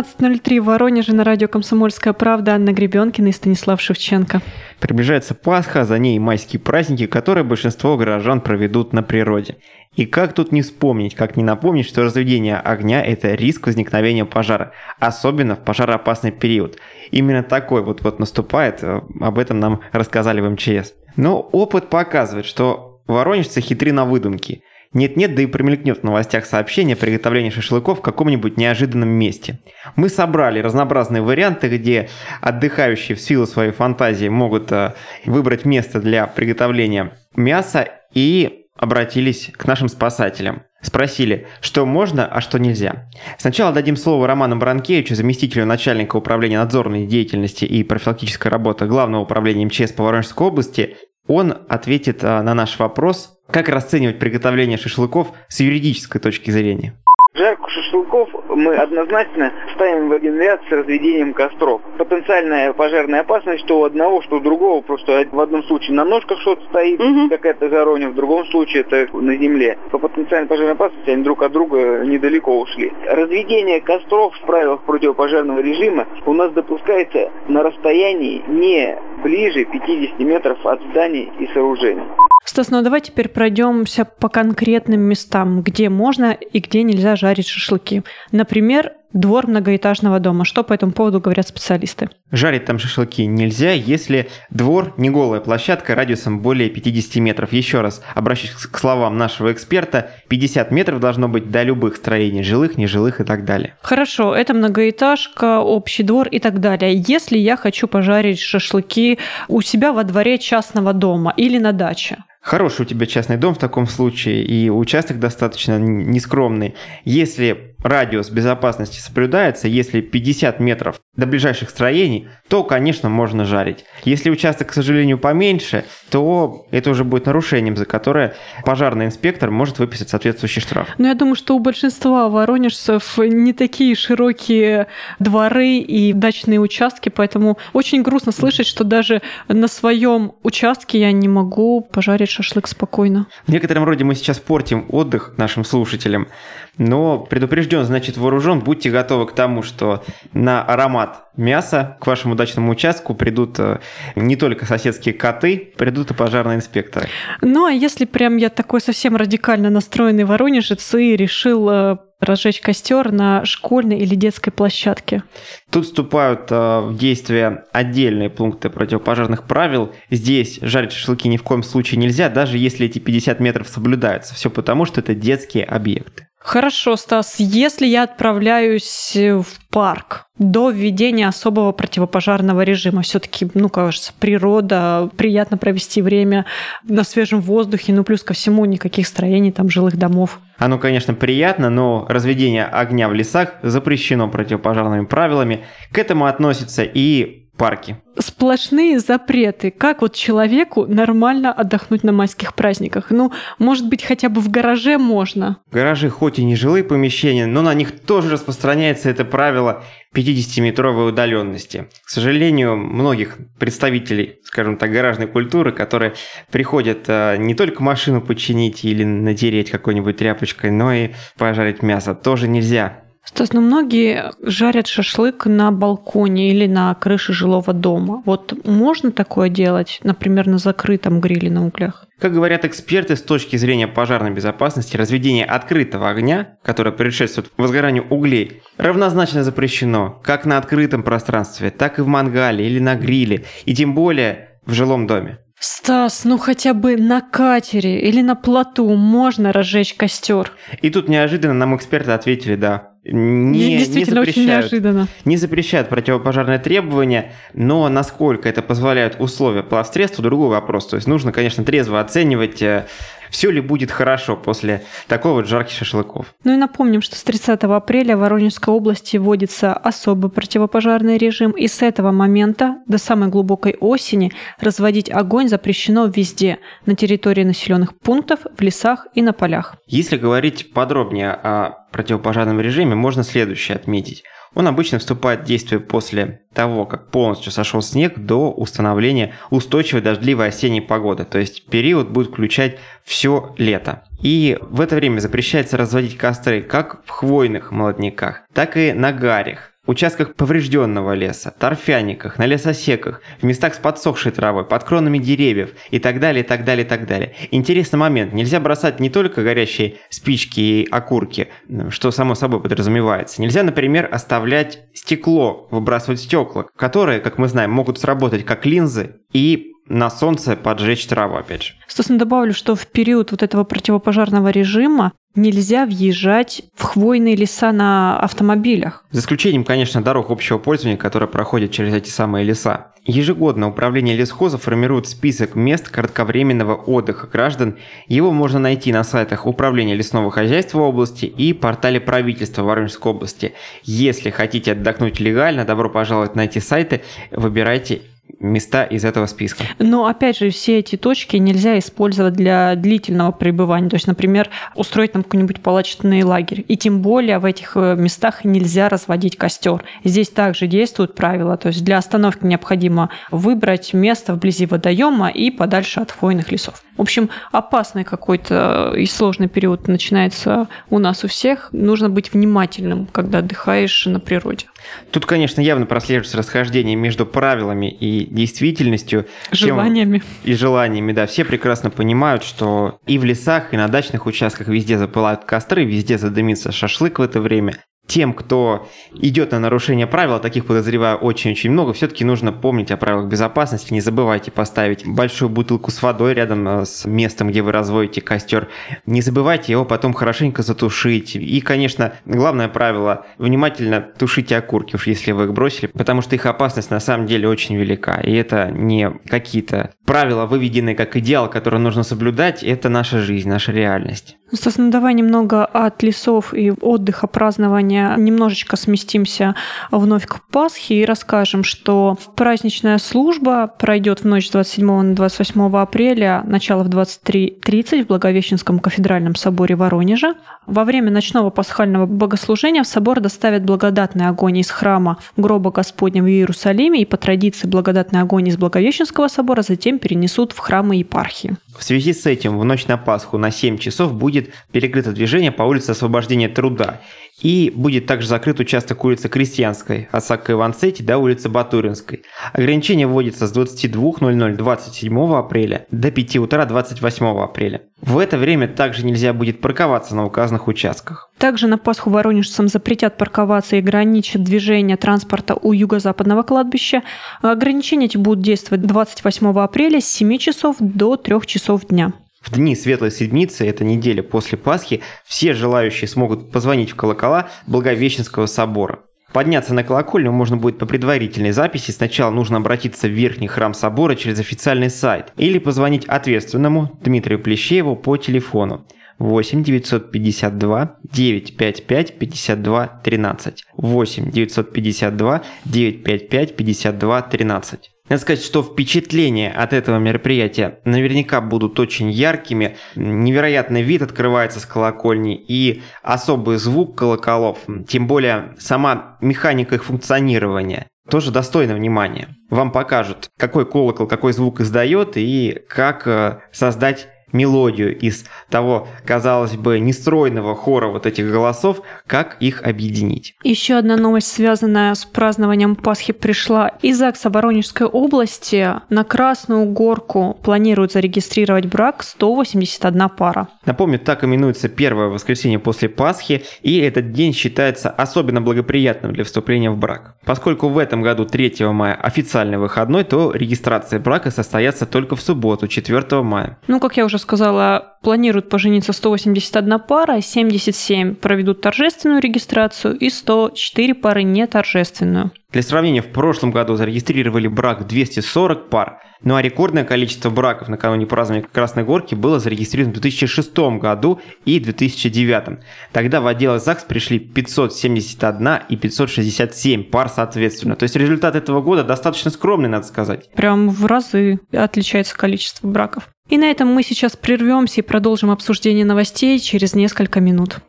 17.03 в Воронеже на радио «Комсомольская правда» Анна Гребенкина и Станислав Шевченко. Приближается Пасха, за ней майские праздники, которые большинство горожан проведут на природе. И как тут не вспомнить, как не напомнить, что разведение огня – это риск возникновения пожара, особенно в пожароопасный период. Именно такой вот-вот наступает, э, об этом нам рассказали в МЧС. Но опыт показывает, что воронежцы хитры на выдумки – нет-нет, да и промелькнет в новостях сообщение о приготовлении шашлыков в каком-нибудь неожиданном месте. Мы собрали разнообразные варианты, где отдыхающие в силу своей фантазии могут э, выбрать место для приготовления мяса и обратились к нашим спасателям. Спросили, что можно, а что нельзя. Сначала дадим слово Роману Бранкевичу, заместителю начальника управления надзорной деятельности и профилактической работы Главного управления МЧС по Воронежской области. Он ответит э, на наш вопрос как расценивать приготовление шашлыков с юридической точки зрения? Жарку шашлыков мы однозначно ставим в один ряд с разведением костров. Потенциальная пожарная опасность, что у одного, что у другого, просто в одном случае на ножках что-то стоит, угу. какая-то жароня, в другом случае это на земле. По потенциальной пожарной опасности они друг от друга недалеко ушли. Разведение костров в правилах противопожарного режима у нас допускается на расстоянии не ближе 50 метров от зданий и сооружений. Стас, ну а давай теперь пройдемся по конкретным местам, где можно и где нельзя жарить шашлыки. Например, двор многоэтажного дома. Что по этому поводу говорят специалисты? Жарить там шашлыки нельзя, если двор не голая площадка радиусом более 50 метров. Еще раз обращусь к словам нашего эксперта, 50 метров должно быть до любых строений, жилых, нежилых и так далее. Хорошо, это многоэтажка, общий двор и так далее. Если я хочу пожарить шашлыки у себя во дворе частного дома или на даче, Хороший у тебя частный дом в таком случае, и участок достаточно нескромный. Если радиус безопасности соблюдается, если 50 метров до ближайших строений, то, конечно, можно жарить. Если участок, к сожалению, поменьше, то это уже будет нарушением, за которое пожарный инспектор может выписать соответствующий штраф. Но я думаю, что у большинства воронежцев не такие широкие дворы и дачные участки, поэтому очень грустно слышать, что даже на своем участке я не могу пожарить шашлык спокойно. В некотором роде мы сейчас портим отдых нашим слушателям, но предупрежден, значит вооружен. Будьте готовы к тому, что на аромат мяса к вашему дачному участку придут э, не только соседские коты, придут и пожарные инспекторы. Ну а если прям я такой совсем радикально настроенный воронежец и решил э, разжечь костер на школьной или детской площадке. Тут вступают э, в действие отдельные пункты противопожарных правил. Здесь жарить шашлыки ни в коем случае нельзя, даже если эти 50 метров соблюдаются. Все потому, что это детские объекты. Хорошо, Стас, если я отправляюсь в парк до введения особого противопожарного режима, все-таки, ну, кажется, природа, приятно провести время на свежем воздухе, ну, плюс ко всему никаких строений, там, жилых домов. Оно, конечно, приятно, но разведение огня в лесах запрещено противопожарными правилами. К этому относится и парки. Сплошные запреты. Как вот человеку нормально отдохнуть на майских праздниках? Ну, может быть, хотя бы в гараже можно? Гаражи хоть и не жилые помещения, но на них тоже распространяется это правило 50-метровой удаленности. К сожалению, многих представителей, скажем так, гаражной культуры, которые приходят а, не только машину починить или натереть какой-нибудь тряпочкой, но и пожарить мясо, тоже нельзя. Стас, ну многие жарят шашлык на балконе или на крыше жилого дома. Вот можно такое делать, например, на закрытом гриле на углях? Как говорят эксперты, с точки зрения пожарной безопасности, разведение открытого огня, которое предшествует возгоранию углей, равнозначно запрещено как на открытом пространстве, так и в мангале или на гриле, и тем более в жилом доме. Стас, ну хотя бы на катере или на плоту можно разжечь костер. И тут неожиданно нам эксперты ответили «да» не, Действительно, не очень неожиданно. Не запрещают противопожарные требования, но насколько это позволяют условия плавсредства, другой вопрос. То есть нужно, конечно, трезво оценивать э, все ли будет хорошо после такого вот жарких шашлыков. Ну и напомним, что с 30 апреля в Воронежской области вводится особый противопожарный режим, и с этого момента до самой глубокой осени разводить огонь запрещено везде, на территории населенных пунктов, в лесах и на полях. Если говорить подробнее о противопожарном режиме, можно следующее отметить – он обычно вступает в действие после того, как полностью сошел снег до установления устойчивой дождливой осенней погоды, то есть период будет включать все лето. И в это время запрещается разводить костры как в хвойных молодняках, так и на гарях, участках поврежденного леса, торфяниках, на лесосеках, в местах с подсохшей травой, под кронами деревьев и так далее, и так далее, и так далее. Интересный момент. Нельзя бросать не только горящие спички и окурки, что само собой подразумевается. Нельзя, например, оставлять стекло, выбрасывать стекла, которые, как мы знаем, могут сработать как линзы и на солнце поджечь траву, опять же. Собственно, добавлю, что в период вот этого противопожарного режима нельзя въезжать в хвойные леса на автомобилях. За исключением, конечно, дорог общего пользования, которые проходят через эти самые леса. Ежегодно Управление лесхоза формирует список мест кратковременного отдыха граждан. Его можно найти на сайтах Управления лесного хозяйства области и портале правительства Воронежской области. Если хотите отдохнуть легально, добро пожаловать на эти сайты, выбирайте места из этого списка. Но опять же, все эти точки нельзя использовать для длительного пребывания. То есть, например, устроить там какой-нибудь палаточный лагерь. И тем более в этих э, местах нельзя разводить костер. Здесь также действуют правила. То есть для остановки необходимо выбрать место вблизи водоема и подальше от хвойных лесов. В общем, опасный какой-то и сложный период начинается у нас у всех. Нужно быть внимательным, когда отдыхаешь на природе. Тут, конечно, явно прослеживается расхождение между правилами и действительностью. Желаниями. Всем, и желаниями, да. Все прекрасно понимают, что и в лесах, и на дачных участках везде запылают костры, везде задымится шашлык в это время тем, кто идет на нарушение правил, а таких подозреваю очень-очень много, все-таки нужно помнить о правилах безопасности. Не забывайте поставить большую бутылку с водой рядом э, с местом, где вы разводите костер. Не забывайте его потом хорошенько затушить. И, конечно, главное правило – внимательно тушите окурки, уж если вы их бросили, потому что их опасность на самом деле очень велика. И это не какие-то правила, выведенные как идеал, который нужно соблюдать, это наша жизнь, наша реальность. Собственно, давай немного от лесов и отдыха, празднования немножечко сместимся вновь к Пасхе и расскажем, что праздничная служба пройдет в ночь с 27 на 28 апреля, начало в 23.30 в Благовещенском кафедральном соборе Воронежа. Во время ночного пасхального богослужения в собор доставят благодатный огонь из храма гроба Господня в Иерусалиме и по традиции благодатный огонь из Благовещенского собора затем перенесут в храмы епархии. В связи с этим в ночь на Пасху на 7 часов будет перекрыто движение по улице Освобождения Труда. И будет также закрыт участок улицы Крестьянской от Сакка Иванцети до улицы Батуринской. Ограничение вводится с 22.00 27 апреля до 5 утра 28 апреля. В это время также нельзя будет парковаться на указанных участках. Также на Пасху воронежцам запретят парковаться и ограничат движение транспорта у юго-западного кладбища. Ограничения эти будут действовать 28 апреля с 7 часов до 3 часов дня. В дни Светлой Седмицы, это неделя после Пасхи, все желающие смогут позвонить в колокола Благовещенского собора. Подняться на колокольню можно будет по предварительной записи. Сначала нужно обратиться в верхний храм собора через официальный сайт или позвонить ответственному Дмитрию Плещееву по телефону 8 952 955 52 13. 8 952 955 52 13. Надо сказать, что впечатления от этого мероприятия наверняка будут очень яркими. Невероятный вид открывается с колокольни и особый звук колоколов, тем более сама механика их функционирования тоже достойно внимания. Вам покажут, какой колокол какой звук издает и как э, создать мелодию из того, казалось бы, нестройного хора вот этих голосов, как их объединить. Еще одна новость, связанная с празднованием Пасхи, пришла из ЗАГСа Воронежской области. На Красную Горку планируют зарегистрировать брак 181 пара. Напомню, так именуется первое воскресенье после Пасхи, и этот день считается особенно благоприятным для вступления в брак. Поскольку в этом году 3 мая официальный выходной, то регистрация брака состоится только в субботу, 4 мая. Ну, как я уже сказала, планируют пожениться 181 пара, 77 проведут торжественную регистрацию и 104 пары неторжественную. Для сравнения, в прошлом году зарегистрировали брак 240 пар, ну а рекордное количество браков накануне празднования Красной Горки было зарегистрировано в 2006 году и 2009. Тогда в отдел ЗАГС пришли 571 и 567 пар соответственно. То есть результат этого года достаточно скромный, надо сказать. Прям в разы отличается количество браков. И на этом мы сейчас прервемся и продолжим обсуждение новостей через несколько минут.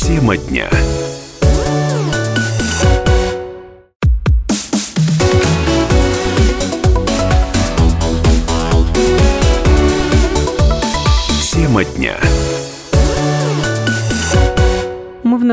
Тема дня. Тема дня.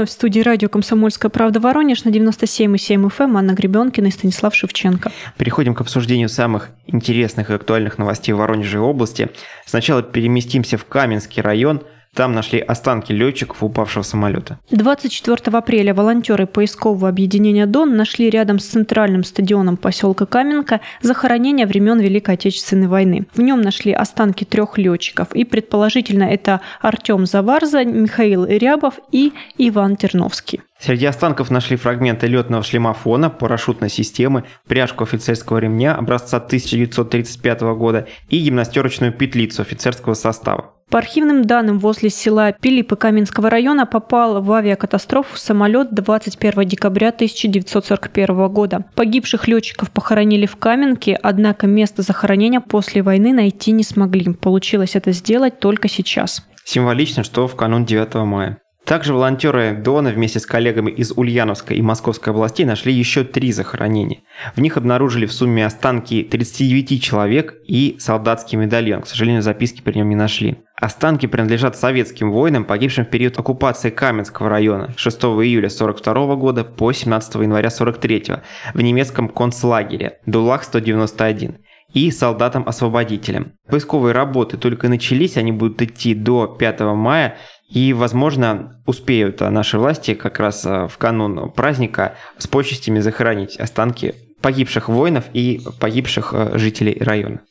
Вновь в студии радио «Комсомольская правда» Воронеж на 97,7 FM эм. Анна Гребенкина и Станислав Шевченко. Переходим к обсуждению самых интересных и актуальных новостей в Воронеже области. Сначала переместимся в Каменский район – там нашли останки летчиков упавшего самолета. 24 апреля волонтеры поискового объединения «Дон» нашли рядом с центральным стадионом поселка Каменка захоронение времен Великой Отечественной войны. В нем нашли останки трех летчиков, и предположительно это Артем Заварза, Михаил Рябов и Иван Терновский. Среди останков нашли фрагменты летного шлемофона, парашютной системы, пряжку офицерского ремня образца 1935 года и гимнастерочную петлицу офицерского состава. По архивным данным, возле села Пилипы Каменского района попал в авиакатастрофу самолет 21 декабря 1941 года. Погибших летчиков похоронили в Каменке, однако место захоронения после войны найти не смогли. Получилось это сделать только сейчас. Символично, что в канун 9 мая. Также волонтеры Дона вместе с коллегами из Ульяновской и Московской областей нашли еще три захоронения. В них обнаружили в сумме останки 39 человек и солдатский медальон. К сожалению, записки при нем не нашли. Останки принадлежат советским воинам, погибшим в период оккупации Каменского района 6 июля 1942 года по 17 января 1943 в немецком концлагере Дулах-191 и солдатам-освободителям. Поисковые работы только начались, они будут идти до 5 мая, и, возможно, успеют наши власти как раз э, в канун праздника с почестями захоронить останки погибших воинов и погибших э, жителей района.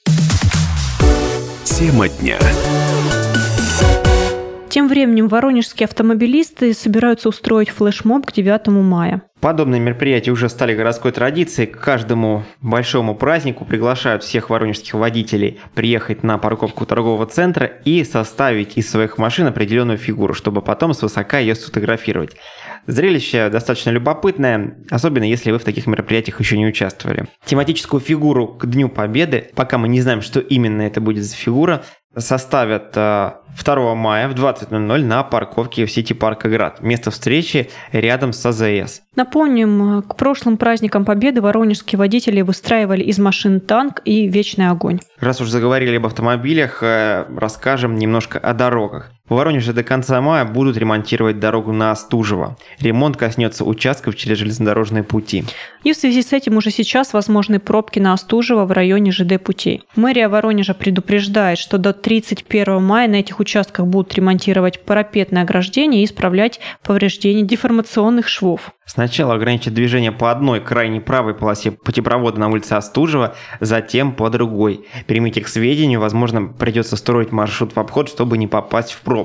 Тема дня. Тем временем воронежские автомобилисты собираются устроить флешмоб к 9 мая. Подобные мероприятия уже стали городской традицией. К каждому большому празднику приглашают всех воронежских водителей приехать на парковку торгового центра и составить из своих машин определенную фигуру, чтобы потом свысока ее сфотографировать. Зрелище достаточно любопытное, особенно если вы в таких мероприятиях еще не участвовали. Тематическую фигуру к Дню Победы, пока мы не знаем, что именно это будет за фигура, составят 2 э, мая в 20.00 на парковке в Сити Парк Град. Место встречи рядом с АЗС. Напомним, э, к прошлым праздникам Победы воронежские водители выстраивали из машин танк и вечный огонь. Раз уж заговорили об автомобилях, э, расскажем немножко о дорогах. В Воронеже до конца мая будут ремонтировать дорогу на Остужево. Ремонт коснется участков через железнодорожные пути. И в связи с этим уже сейчас возможны пробки на Остужево в районе ЖД путей. Мэрия Воронежа предупреждает, что до 31 мая на этих участках будут ремонтировать парапетное ограждение и исправлять повреждения деформационных швов. Сначала ограничить движение по одной крайней правой полосе путепровода на улице Остужева, затем по другой. Примите к сведению, возможно, придется строить маршрут в обход, чтобы не попасть в пробку.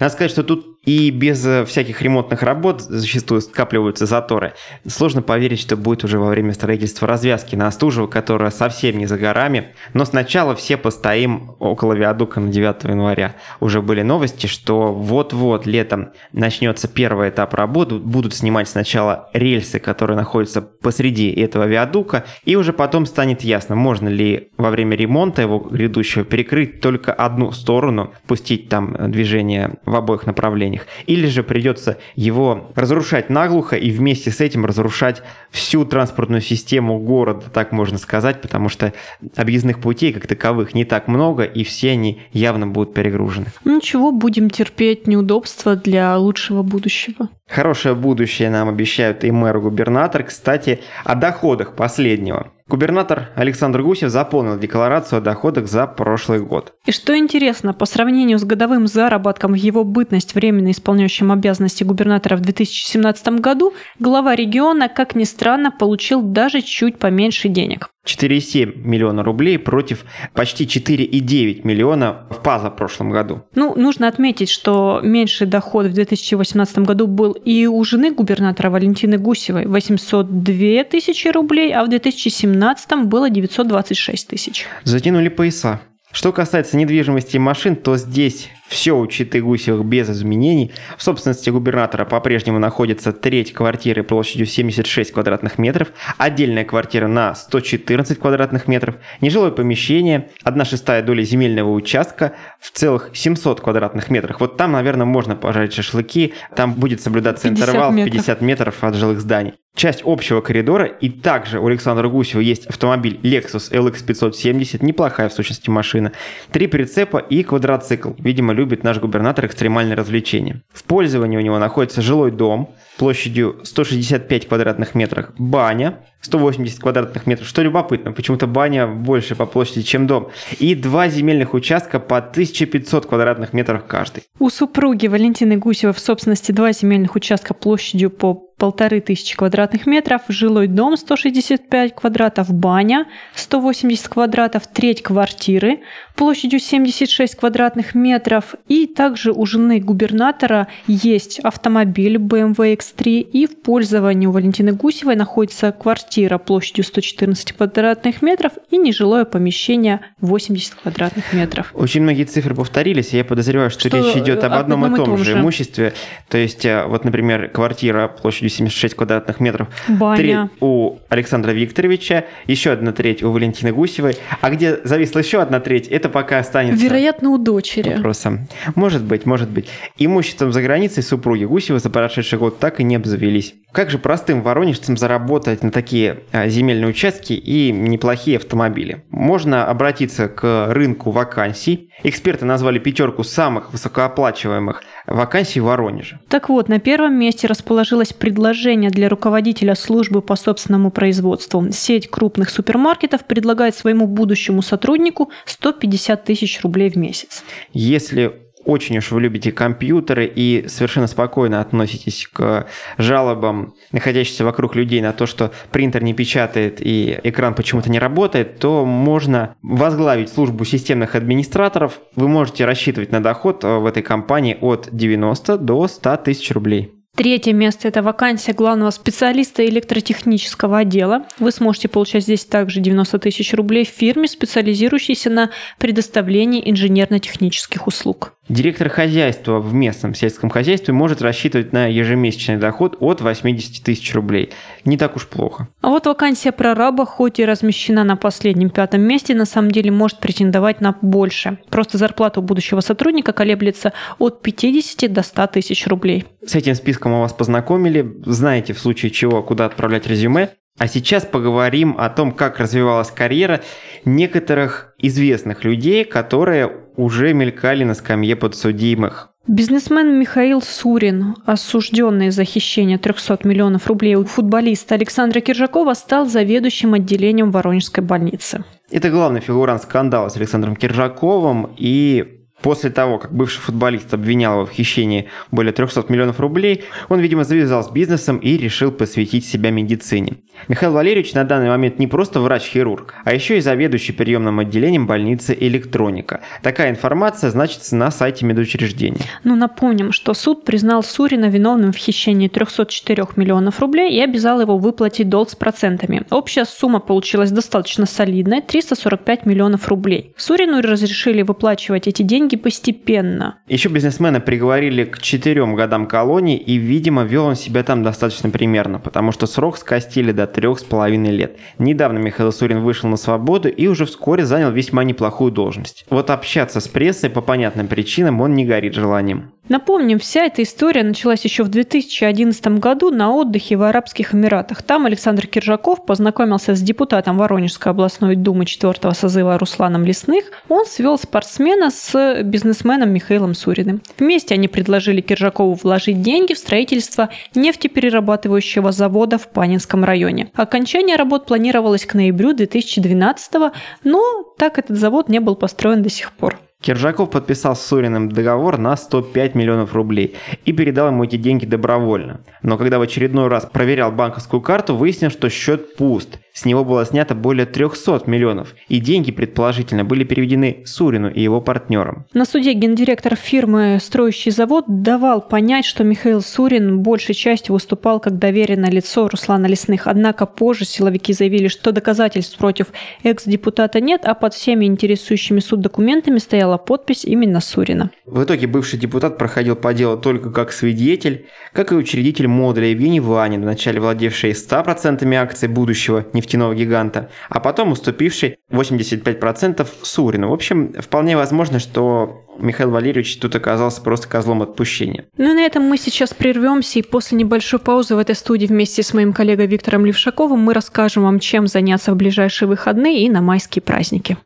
Надо сказать, что тут и без э, всяких ремонтных работ зачастую скапливаются заторы. Сложно поверить, что будет уже во время строительства развязки на Остужево, которая совсем не за горами. Но сначала все постоим около виадука на 9 января. Уже были новости, что вот-вот летом начнется первый этап работ. Будут снимать сначала рельсы, которые находятся посреди этого виадука, и уже потом станет ясно, можно ли во время ремонта его грядущего перекрыть только одну сторону, пустить там движение в обоих направлениях них. Или же придется его разрушать наглухо и вместе с этим разрушать всю транспортную систему города, так можно сказать, потому что объездных путей как таковых не так много, и все они явно будут перегружены. Ну чего, будем терпеть неудобства для лучшего будущего. Хорошее будущее нам обещают и мэр-губернатор. Кстати, о доходах последнего. Губернатор Александр Гусев заполнил декларацию о доходах за прошлый год. И что интересно, по сравнению с годовым заработком в его бытность временно исполняющим обязанности губернатора в 2017 году, глава региона, как ни странно, получил даже чуть поменьше денег. 4,7 миллиона рублей против почти 4,9 миллиона в позапрошлом году. Ну, нужно отметить, что меньший доход в 2018 году был и у жены губернатора Валентины Гусевой 802 тысячи рублей, а в 2017 было 926 тысяч. Затянули пояса. Что касается недвижимости машин, то здесь все у Читы Гусевых без изменений. В собственности губернатора по-прежнему находится треть квартиры площадью 76 квадратных метров, отдельная квартира на 114 квадратных метров, нежилое помещение, 1 шестая доля земельного участка в целых 700 квадратных метрах. Вот там, наверное, можно пожарить шашлыки, там будет соблюдаться интервал метров. в 50 метров от жилых зданий часть общего коридора, и также у Александра Гусева есть автомобиль Lexus LX 570, неплохая в сущности машина, три прицепа и квадроцикл, видимо, любит наш губернатор экстремальные развлечения. В пользовании у него находится жилой дом площадью 165 квадратных метров, баня 180 квадратных метров, что любопытно, почему-то баня больше по площади, чем дом, и два земельных участка по 1500 квадратных метров каждый. У супруги Валентины Гусевой в собственности два земельных участка площадью по полторы тысячи квадратных метров, жилой дом 165 квадратов, баня 180 квадратов, треть квартиры площадью 76 квадратных метров. И также у жены губернатора есть автомобиль BMW X3 и в пользовании у Валентины Гусевой находится квартира площадью 114 квадратных метров и нежилое помещение 80 квадратных метров. Очень многие цифры повторились, и я подозреваю, что, что речь идет об одном, одном и том, же имуществе. То есть, э, вот, например, квартира площадью площадью 76 квадратных метров. Баня. Треть у Александра Викторовича, еще одна треть у Валентины Гусевой. А где зависла еще одна треть, это пока останется... Вероятно, у дочери. Вопросом. Может быть, может быть. Имуществом за границей супруги Гусева за прошедший год так и не обзавелись. Как же простым воронежцам заработать на такие а, земельные участки и неплохие автомобили? Можно обратиться к рынку вакансий. Эксперты назвали пятерку самых высокооплачиваемых вакансий в Воронеже. Так вот, на первом месте расположилось предложение для руководителя службы по собственному производству. Сеть крупных супермаркетов предлагает своему будущему сотруднику 150 тысяч рублей в месяц. Если очень уж вы любите компьютеры и совершенно спокойно относитесь к жалобам, находящимся вокруг людей на то, что принтер не печатает и экран почему-то не работает, то можно возглавить службу системных администраторов. Вы можете рассчитывать на доход в этой компании от 90 до 100 тысяч рублей. Третье место – это вакансия главного специалиста электротехнического отдела. Вы сможете получать здесь также 90 тысяч рублей в фирме, специализирующейся на предоставлении инженерно-технических услуг. Директор хозяйства в местном сельском хозяйстве может рассчитывать на ежемесячный доход от 80 тысяч рублей. Не так уж плохо. А вот вакансия прораба, хоть и размещена на последнем пятом месте, на самом деле может претендовать на больше. Просто зарплата у будущего сотрудника колеблется от 50 до 100 тысяч рублей. С этим списком мы вас познакомили. Знаете в случае чего, куда отправлять резюме. А сейчас поговорим о том, как развивалась карьера некоторых известных людей, которые уже мелькали на скамье подсудимых. Бизнесмен Михаил Сурин, осужденный за хищение 300 миллионов рублей у футболиста Александра Киржакова, стал заведующим отделением Воронежской больницы. Это главный фигурант скандала с Александром Киржаковым, и После того, как бывший футболист обвинял его в хищении более 300 миллионов рублей, он, видимо, завязал с бизнесом и решил посвятить себя медицине. Михаил Валерьевич на данный момент не просто врач-хирург, а еще и заведующий приемным отделением больницы «Электроника». Такая информация значится на сайте медучреждения. Ну, напомним, что суд признал Сурина виновным в хищении 304 миллионов рублей и обязал его выплатить долг с процентами. Общая сумма получилась достаточно солидная – 345 миллионов рублей. Сурину разрешили выплачивать эти деньги деньги постепенно. Еще бизнесмена приговорили к четырем годам колонии, и, видимо, вел он себя там достаточно примерно, потому что срок скостили до трех с половиной лет. Недавно Михаил Сурин вышел на свободу и уже вскоре занял весьма неплохую должность. Вот общаться с прессой по понятным причинам он не горит желанием. Напомним, вся эта история началась еще в 2011 году на отдыхе в Арабских Эмиратах. Там Александр Киржаков познакомился с депутатом Воронежской областной думы 4 созыва Русланом Лесных. Он свел спортсмена с бизнесменом Михаилом Суриным. Вместе они предложили Киржакову вложить деньги в строительство нефтеперерабатывающего завода в Панинском районе. Окончание работ планировалось к ноябрю 2012 но так этот завод не был построен до сих пор. Киржаков подписал с Суриным договор на 105 миллионов рублей и передал ему эти деньги добровольно. Но когда в очередной раз проверял банковскую карту, выяснил, что счет пуст. С него было снято более 300 миллионов, и деньги, предположительно, были переведены Сурину и его партнерам. На суде гендиректор фирмы «Строящий завод» давал понять, что Михаил Сурин большей частью выступал как доверенное лицо Руслана Лесных. Однако позже силовики заявили, что доказательств против экс-депутата нет, а под всеми интересующими суд документами стояла подпись именно Сурина. В итоге бывший депутат проходил по делу только как свидетель, как и учредитель модуля Евгений Ванин, вначале владевший 100% акций будущего нефтяного нефтяного гиганта, а потом уступивший 85% Сурину. В общем, вполне возможно, что Михаил Валерьевич тут оказался просто козлом отпущения. Ну и на этом мы сейчас прервемся, и после небольшой паузы в этой студии вместе с моим коллегой Виктором Левшаковым мы расскажем вам, чем заняться в ближайшие выходные и на майские праздники.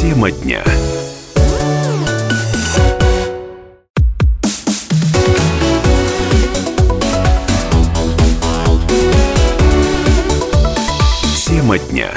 Тема дня. Тема дня.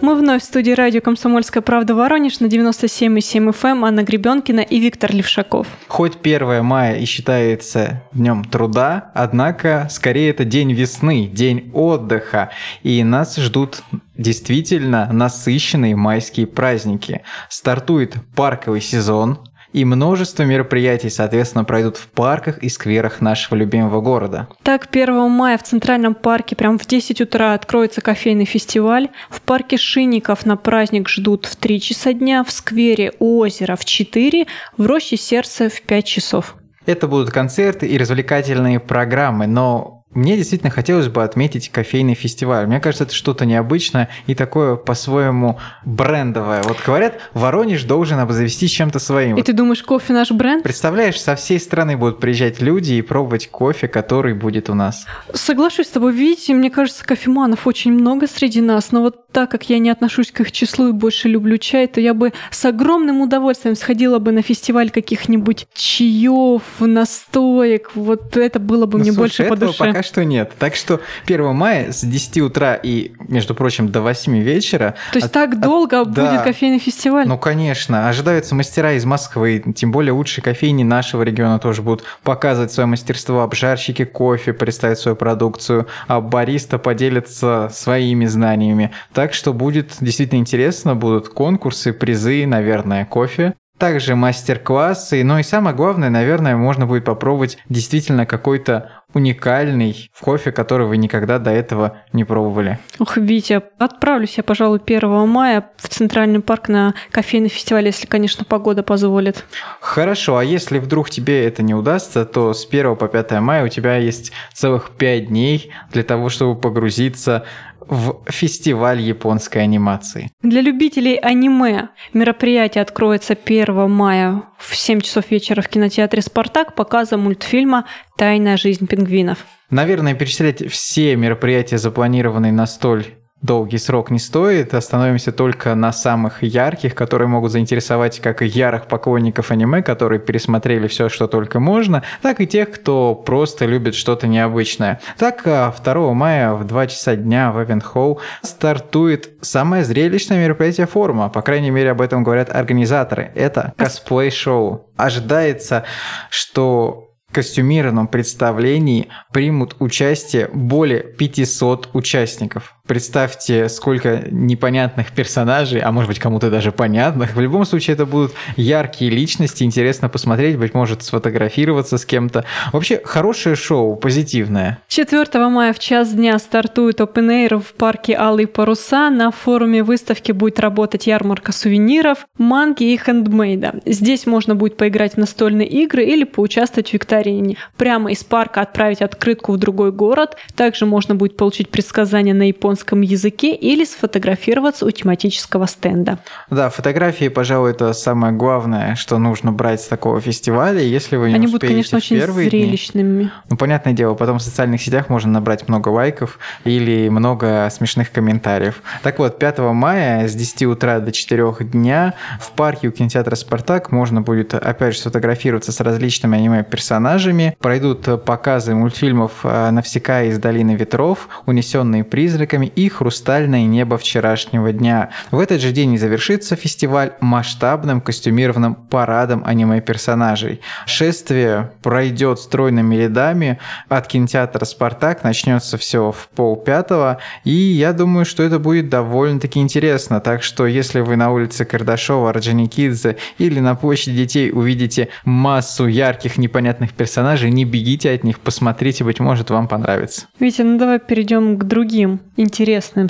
Мы вновь в студии радио «Комсомольская правда» Воронеж на 97,7 FM. Эм. Анна Гребенкина и Виктор Левшаков. Хоть 1 мая и считается днем труда, однако скорее это день весны, день отдыха. И нас ждут действительно насыщенные майские праздники. Стартует парковый сезон, и множество мероприятий, соответственно, пройдут в парках и скверах нашего любимого города. Так, 1 мая в Центральном парке прям в 10 утра откроется кофейный фестиваль. В парке Шинников на праздник ждут в 3 часа дня, в сквере у озера в 4, в роще сердца в 5 часов. Это будут концерты и развлекательные программы, но мне действительно хотелось бы отметить кофейный фестиваль. Мне кажется, это что-то необычное и такое по-своему брендовое. Вот говорят, Воронеж должен обзавестись чем-то своим. И ты думаешь, кофе наш бренд? Представляешь, со всей страны будут приезжать люди и пробовать кофе, который будет у нас. Соглашусь с тобой. Видите, мне кажется, кофеманов очень много среди нас, но вот так как я не отношусь к их числу и больше люблю чай, то я бы с огромным удовольствием сходила бы на фестиваль каких-нибудь чаев, настоек. Вот это было бы ну, мне слушай, больше по душе. пока что нет. Так что 1 мая с 10 утра и, между прочим, до 8 вечера... То есть от, так долго от, будет да, кофейный фестиваль? Ну, конечно. Ожидаются мастера из Москвы, тем более лучшие кофейни нашего региона тоже будут показывать свое мастерство. Обжарщики кофе представят свою продукцию, а бариста поделятся своими знаниями. Так что будет действительно интересно, будут конкурсы, призы, наверное, кофе. Также мастер-классы, но и самое главное, наверное, можно будет попробовать действительно какой-то уникальный кофе, который вы никогда до этого не пробовали. Ох, Витя, отправлюсь я, пожалуй, 1 мая в Центральный парк на кофейный фестиваль, если, конечно, погода позволит. Хорошо, а если вдруг тебе это не удастся, то с 1 по 5 мая у тебя есть целых 5 дней для того, чтобы погрузиться в фестиваль японской анимации. Для любителей аниме мероприятие откроется 1 мая в 7 часов вечера в кинотеатре «Спартак» показом мультфильма «Тайная жизнь пингвинов». Наверное, перечислять все мероприятия, запланированные на столь долгий срок не стоит, остановимся только на самых ярких, которые могут заинтересовать как ярых поклонников аниме, которые пересмотрели все, что только можно, так и тех, кто просто любит что-то необычное. Так, 2 а, мая в 2 часа дня в Эвент Холл стартует самое зрелищное мероприятие форума, по крайней мере об этом говорят организаторы. Это косплей-шоу. Ожидается, что костюмированном представлении примут участие более 500 участников. Представьте, сколько непонятных персонажей, а может быть кому-то даже понятных. В любом случае это будут яркие личности, интересно посмотреть, быть может сфотографироваться с кем-то. Вообще хорошее шоу, позитивное. 4 мая в час дня стартует Open Air в парке Алые паруса. На форуме выставки будет работать ярмарка сувениров, манги и хендмейда. Здесь можно будет поиграть в настольные игры или поучаствовать в викторине. Прямо из парка отправить открытку в другой город. Также можно будет получить предсказания на японском японском языке или сфотографироваться у тематического стенда. Да, фотографии, пожалуй, это самое главное, что нужно брать с такого фестиваля. Если вы не Они будут, конечно, очень зрелищными. Дни, ну, понятное дело, потом в социальных сетях можно набрать много лайков или много смешных комментариев. Так вот, 5 мая с 10 утра до 4 дня в парке у кинотеатра «Спартак» можно будет, опять же, сфотографироваться с различными аниме-персонажами. Пройдут показы мультфильмов «Навсекая из долины ветров», «Унесенные призраками», и «Хрустальное небо вчерашнего дня». В этот же день и завершится фестиваль масштабным костюмированным парадом аниме-персонажей. Шествие пройдет стройными рядами от кинотеатра «Спартак», начнется все в полпятого, и я думаю, что это будет довольно-таки интересно. Так что, если вы на улице Кардашова, Орджоникидзе или на площади детей увидите массу ярких непонятных персонажей, не бегите от них, посмотрите, быть может, вам понравится. Витя, ну давай перейдем к другим интересным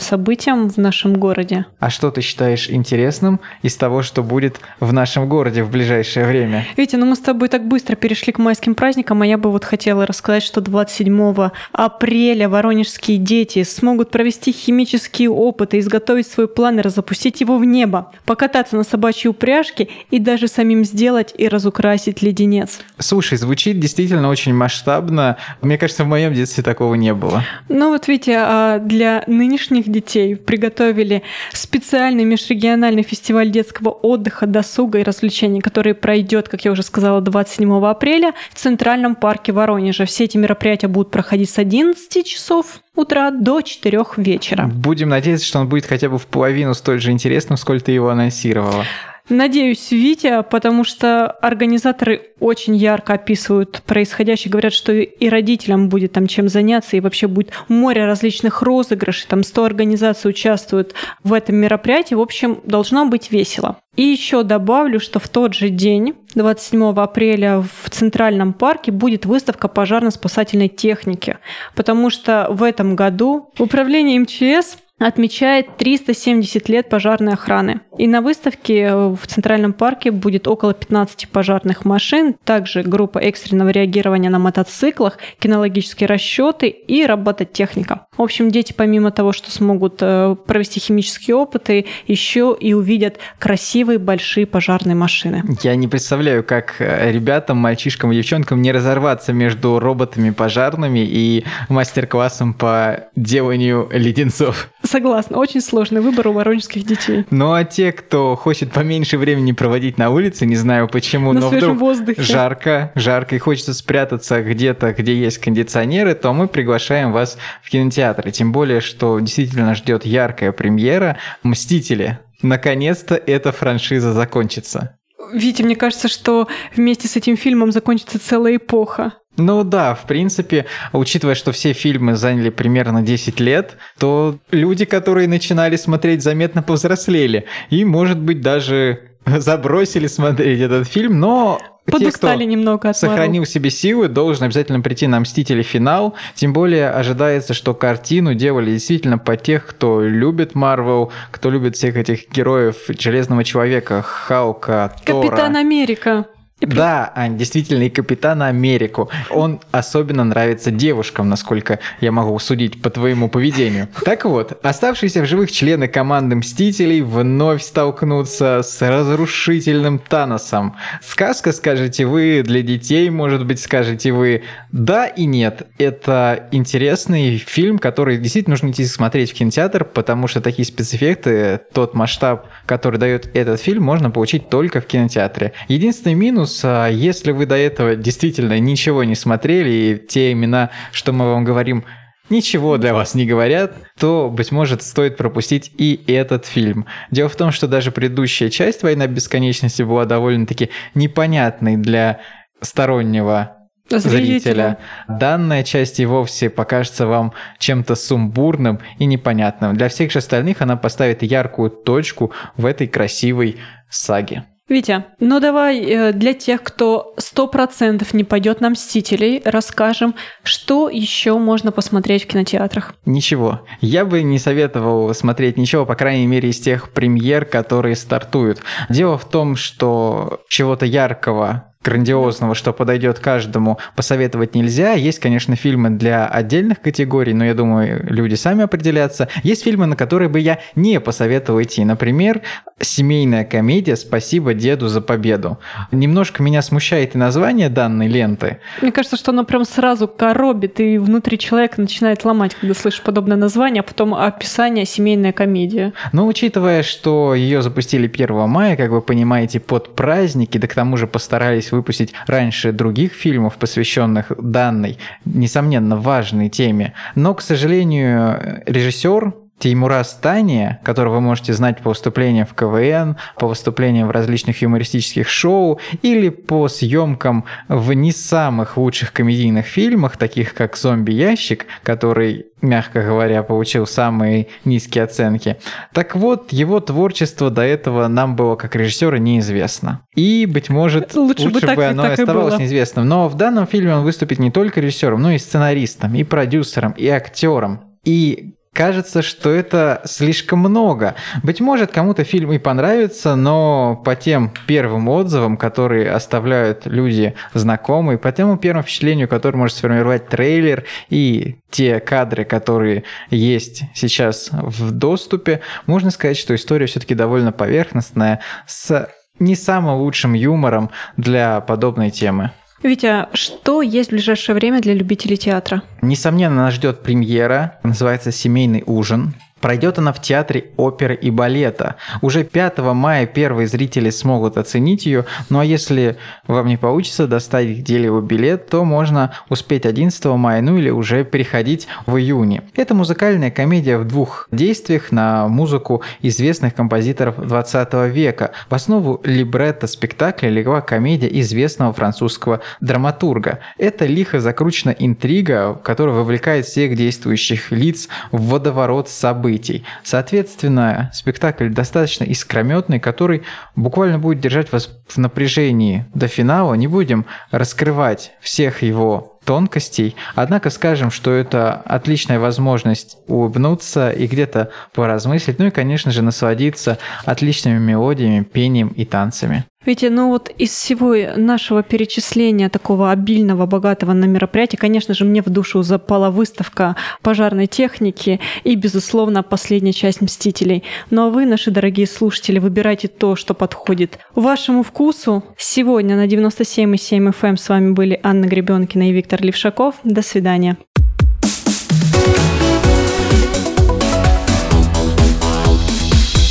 событиям в нашем городе. А что ты считаешь интересным из того, что будет в нашем городе в ближайшее время? Витя, ну мы с тобой так быстро перешли к майским праздникам, а я бы вот хотела рассказать, что 27 апреля воронежские дети смогут провести химические опыты, изготовить свой план и запустить его в небо, покататься на собачьей упряжке и даже самим сделать и разукрасить леденец. Слушай, звучит действительно очень масштабно. Мне кажется, в моем детстве такого не было. Ну вот, Витя, а для нынешних детей приготовили специальный межрегиональный фестиваль детского отдыха, досуга и развлечений, который пройдет, как я уже сказала, 27 апреля в Центральном парке Воронежа. Все эти мероприятия будут проходить с 11 часов утра до 4 вечера. Будем надеяться, что он будет хотя бы в половину столь же интересным, сколько ты его анонсировала. Надеюсь, Витя, потому что организаторы очень ярко описывают происходящее, говорят, что и родителям будет там чем заняться, и вообще будет море различных розыгрышей, там 100 организаций участвуют в этом мероприятии. В общем, должно быть весело. И еще добавлю, что в тот же день, 27 апреля, в Центральном парке будет выставка пожарно-спасательной техники, потому что в этом году управление МЧС отмечает 370 лет пожарной охраны. И на выставке в Центральном парке будет около 15 пожарных машин, также группа экстренного реагирования на мотоциклах, кинологические расчеты и робототехника. В общем, дети помимо того, что смогут э, провести химические опыты, еще и увидят красивые большие пожарные машины. Я не представляю, как э, ребятам, мальчишкам и девчонкам не разорваться между роботами пожарными и мастер-классом по деланию леденцов. Согласна, очень сложный выбор у воронежских детей. Ну а те, кто хочет поменьше времени проводить на улице, не знаю почему, на но вдруг воздухе. жарко, жарко и хочется спрятаться где-то, где есть кондиционеры, то мы приглашаем вас в кинотеатр. И тем более, что действительно ждет яркая премьера «Мстители». Наконец-то эта франшиза закончится. Витя, мне кажется, что вместе с этим фильмом закончится целая эпоха. Ну да, в принципе, учитывая, что все фильмы заняли примерно 10 лет, то люди, которые начинали смотреть, заметно повзрослели. И, может быть, даже забросили смотреть этот фильм, но Подустали те, немного от сохранил Marvel. себе силы, должен обязательно прийти на «Мстители. Финал». Тем более ожидается, что картину делали действительно по тех, кто любит Марвел, кто любит всех этих героев Железного Человека, Халка, Тора. Капитан Америка. Да, Ань, действительно, и Капитана Америку. Он особенно нравится девушкам, насколько я могу судить по твоему поведению. Так вот, оставшиеся в живых члены команды Мстителей вновь столкнутся с разрушительным Таносом. Сказка, скажете вы, для детей, может быть, скажете вы. Да и нет. Это интересный фильм, который действительно нужно идти смотреть в кинотеатр, потому что такие спецэффекты, тот масштаб, который дает этот фильм, можно получить только в кинотеатре. Единственный минус минус, а если вы до этого действительно ничего не смотрели, и те имена, что мы вам говорим, ничего для вас не говорят, то, быть может, стоит пропустить и этот фильм. Дело в том, что даже предыдущая часть «Война бесконечности» была довольно-таки непонятной для стороннего зрителя. зрителя. Данная часть и вовсе покажется вам чем-то сумбурным и непонятным. Для всех же остальных она поставит яркую точку в этой красивой саге. Витя, ну давай э, для тех, кто сто процентов не пойдет на «Мстителей», расскажем, что еще можно посмотреть в кинотеатрах. Ничего. Я бы не советовал смотреть ничего, по крайней мере, из тех премьер, которые стартуют. Дело в том, что чего-то яркого грандиозного, что подойдет каждому, посоветовать нельзя. Есть, конечно, фильмы для отдельных категорий, но я думаю, люди сами определятся. Есть фильмы, на которые бы я не посоветовал идти. Например, семейная комедия «Спасибо деду за победу». Немножко меня смущает и название данной ленты. Мне кажется, что оно прям сразу коробит, и внутри человека начинает ломать, когда слышишь подобное название, а потом описание «семейная комедия». Но учитывая, что ее запустили 1 мая, как вы понимаете, под праздники, да к тому же постарались выпустить раньше других фильмов, посвященных данной, несомненно, важной теме. Но, к сожалению, режиссер Теймура Стания, которого вы можете знать по выступлениям в КВН, по выступлениям в различных юмористических шоу или по съемкам в не самых лучших комедийных фильмах, таких как «Зомби-ящик», который, мягко говоря, получил самые низкие оценки. Так вот, его творчество до этого нам было как режиссера неизвестно. И, быть может, лучше, лучше бы, так, бы оно и оставалось было. неизвестным. Но в данном фильме он выступит не только режиссером, но и сценаристом, и продюсером, и актером. И кажется, что это слишком много. Быть может, кому-то фильм и понравится, но по тем первым отзывам, которые оставляют люди знакомые, по тому первому впечатлению, которое может сформировать трейлер и те кадры, которые есть сейчас в доступе, можно сказать, что история все-таки довольно поверхностная, с не самым лучшим юмором для подобной темы. Витя, что есть в ближайшее время для любителей театра? Несомненно, нас ждет премьера, называется «Семейный ужин». Пройдет она в Театре оперы и балета. Уже 5 мая первые зрители смогут оценить ее, ну а если вам не получится достать где-либо билет, то можно успеть 11 мая, ну или уже переходить в июне. Это музыкальная комедия в двух действиях на музыку известных композиторов 20 века. В основу либретто спектакля легла комедия известного французского драматурга. Это лихо закручена интрига, которая вовлекает всех действующих лиц в водоворот событий событий. Соответственно, спектакль достаточно искрометный, который буквально будет держать вас в напряжении до финала. Не будем раскрывать всех его тонкостей. Однако скажем, что это отличная возможность улыбнуться и где-то поразмыслить, ну и, конечно же, насладиться отличными мелодиями, пением и танцами. Витя, ну вот из всего нашего перечисления такого обильного, богатого на мероприятие, конечно же, мне в душу запала выставка пожарной техники и, безусловно, последняя часть «Мстителей». Ну а вы, наши дорогие слушатели, выбирайте то, что подходит вашему вкусу. Сегодня на 97,7 FM эм с вами были Анна Гребенкина и Виктор Левшаков. До свидания.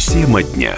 Тема дня.